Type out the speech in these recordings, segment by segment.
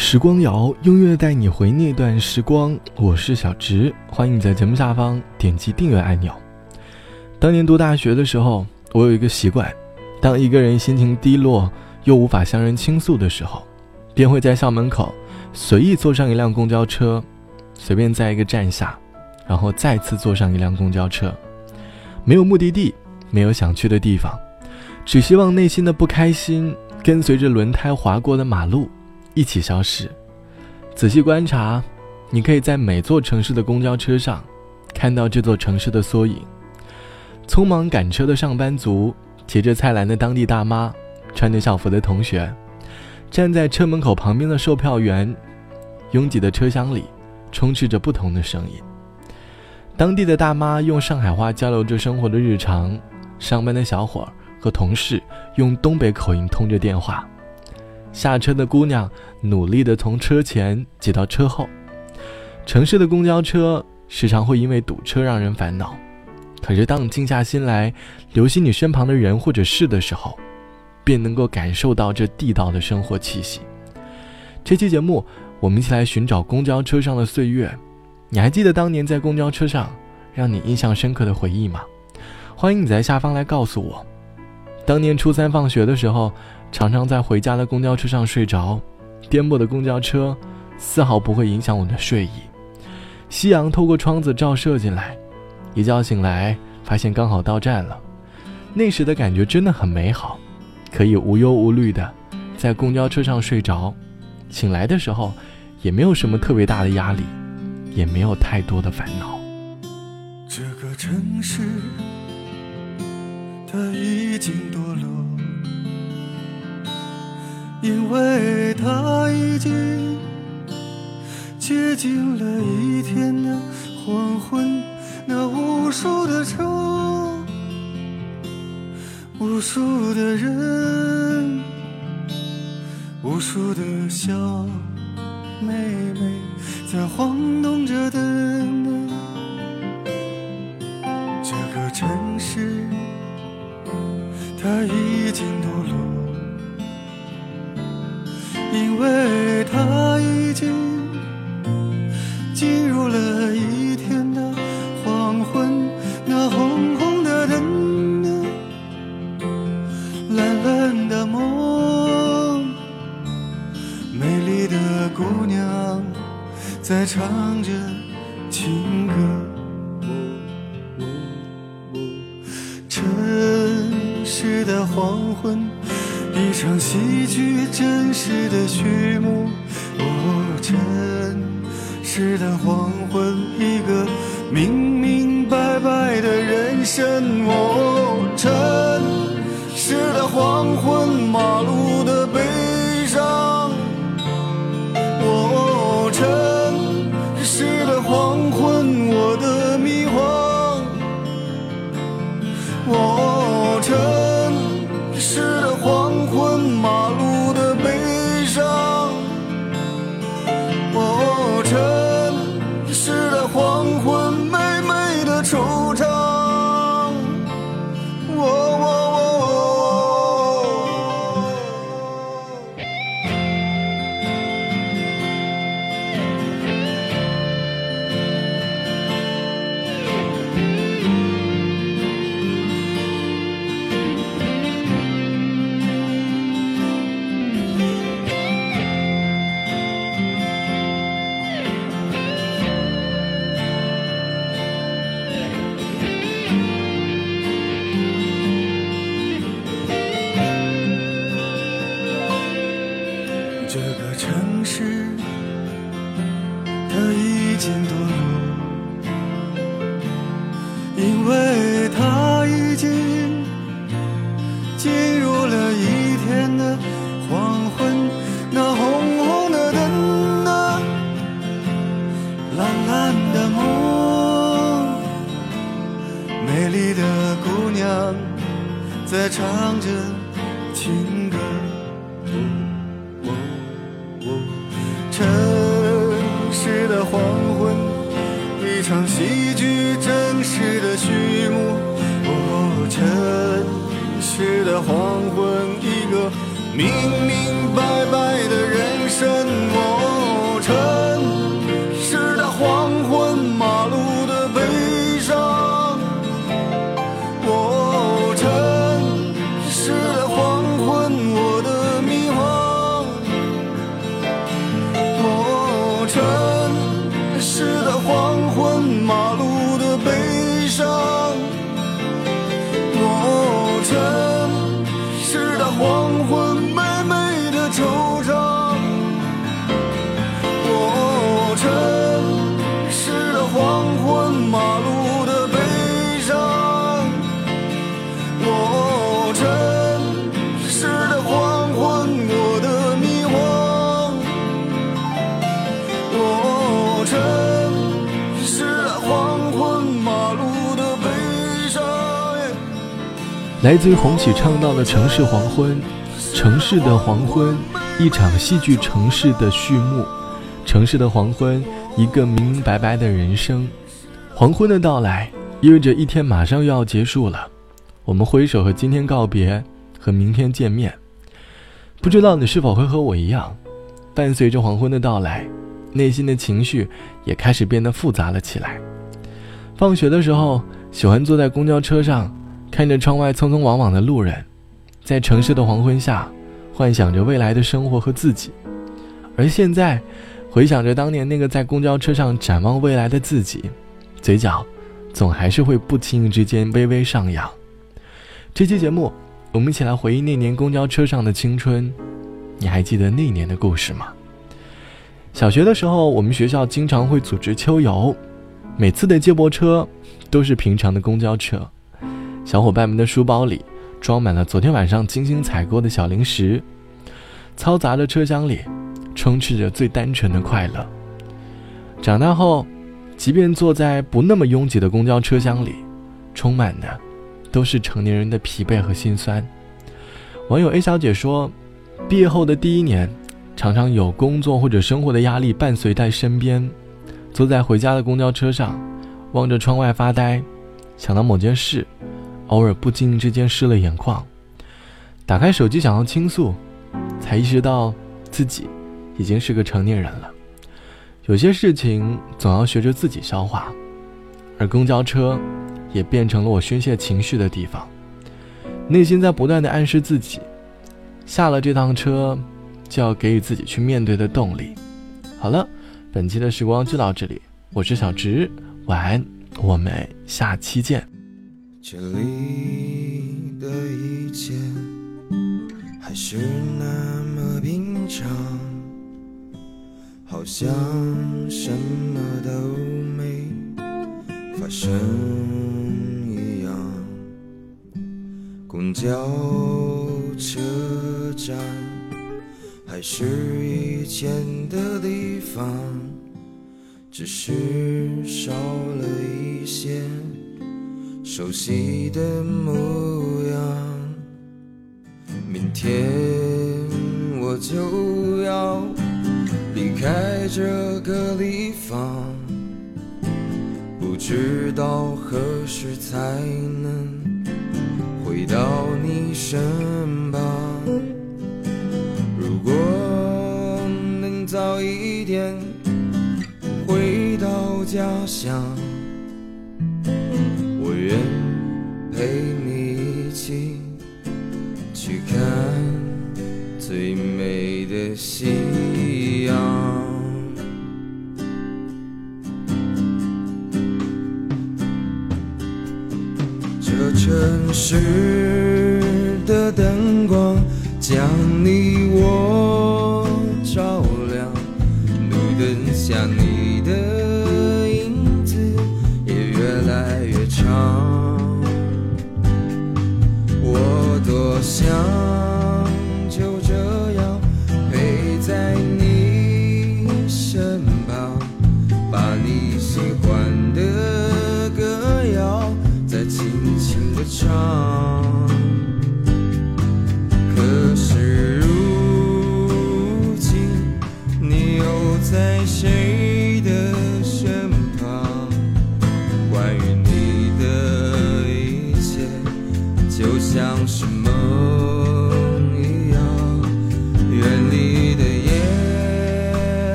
时光谣，音乐带你回那段时光。我是小直，欢迎你在节目下方点击订阅按钮。当年读大学的时候，我有一个习惯，当一个人心情低落又无法向人倾诉的时候，便会在校门口随意坐上一辆公交车，随便在一个站下，然后再次坐上一辆公交车，没有目的地，没有想去的地方，只希望内心的不开心跟随着轮胎划过的马路。一起消失。仔细观察，你可以在每座城市的公交车上，看到这座城市的缩影。匆忙赶车的上班族，提着菜篮的当地大妈，穿着校服的同学，站在车门口旁边的售票员，拥挤的车厢里，充斥着不同的声音。当地的大妈用上海话交流着生活的日常，上班的小伙和同事用东北口音通着电话。下车的姑娘努力地从车前挤到车后。城市的公交车时常会因为堵车让人烦恼，可是当你静下心来，留心你身旁的人或者事的时候，便能够感受到这地道的生活气息。这期节目，我们一起来寻找公交车上的岁月。你还记得当年在公交车上让你印象深刻的回忆吗？欢迎你在下方来告诉我。当年初三放学的时候。常常在回家的公交车上睡着，颠簸的公交车丝毫不会影响我的睡意。夕阳透过窗子照射进来，一觉醒来发现刚好到站了。那时的感觉真的很美好，可以无忧无虑的在公交车上睡着，醒来的时候也没有什么特别大的压力，也没有太多的烦恼。这个城市，它已经堕落。因为它已经接近了一天的黄昏，那无数的车，无数的人，无数的小妹妹在晃动着灯。在唱着情歌。城市的黄昏。一场戏剧，真实的序幕。哦，城市的黄昏，一个明明白白的人生。哦，城市的黄昏，马路的悲黄昏吗？这个城市，它已经堕落，因为它已经进入了一天的黄昏。那红红的灯啊，蓝蓝的梦，美丽的姑娘在唱着情一场戏剧，真实的序幕。哦，城市的黄昏，一个明明来自于红喜唱到的《城市黄昏》，城市的黄昏，一场戏剧城市的序幕。城市的黄昏，一个明明白白的人生。黄昏的到来，意味着一天马上又要结束了。我们挥手和今天告别，和明天见面。不知道你是否会和我一样，伴随着黄昏的到来，内心的情绪也开始变得复杂了起来。放学的时候，喜欢坐在公交车上，看着窗外匆匆往往的路人，在城市的黄昏下，幻想着未来的生活和自己。而现在，回想着当年那个在公交车上展望未来的自己，嘴角总还是会不经意之间微微上扬。这期节目，我们一起来回忆那年公交车上的青春。你还记得那年的故事吗？小学的时候，我们学校经常会组织秋游，每次的接驳车都是平常的公交车。小伙伴们的书包里装满了昨天晚上精心采购的小零食，嘈杂的车厢里。充斥着最单纯的快乐。长大后，即便坐在不那么拥挤的公交车厢里，充满的都是成年人的疲惫和心酸。网友 A 小姐说：“毕业后的第一年，常常有工作或者生活的压力伴随在身边，坐在回家的公交车上，望着窗外发呆，想到某件事，偶尔不经意之间湿了眼眶，打开手机想要倾诉，才意识到自己。”已经是个成年人了，有些事情总要学着自己消化，而公交车也变成了我宣泄情绪的地方。内心在不断的暗示自己，下了这趟车，就要给予自己去面对的动力。好了，本期的时光就到这里，我是小直，晚安，我们下期见。这里的一切还是那么平常。好像什么都没发生一样。公交车站还是以前的地方，只是少了一些熟悉的模样。明天我就要。离开这个地方，不知道何时才能回到你身旁。如果能早一点回到家乡，陪你一起去看最美的夕阳，这城市的灯光将你我照亮，路灯下你歌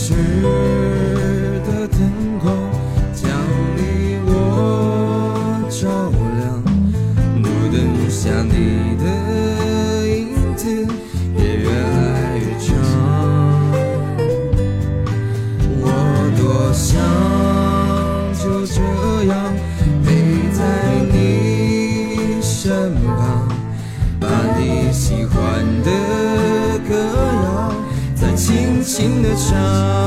市的灯光将你我照亮，路灯下你的影子也唱。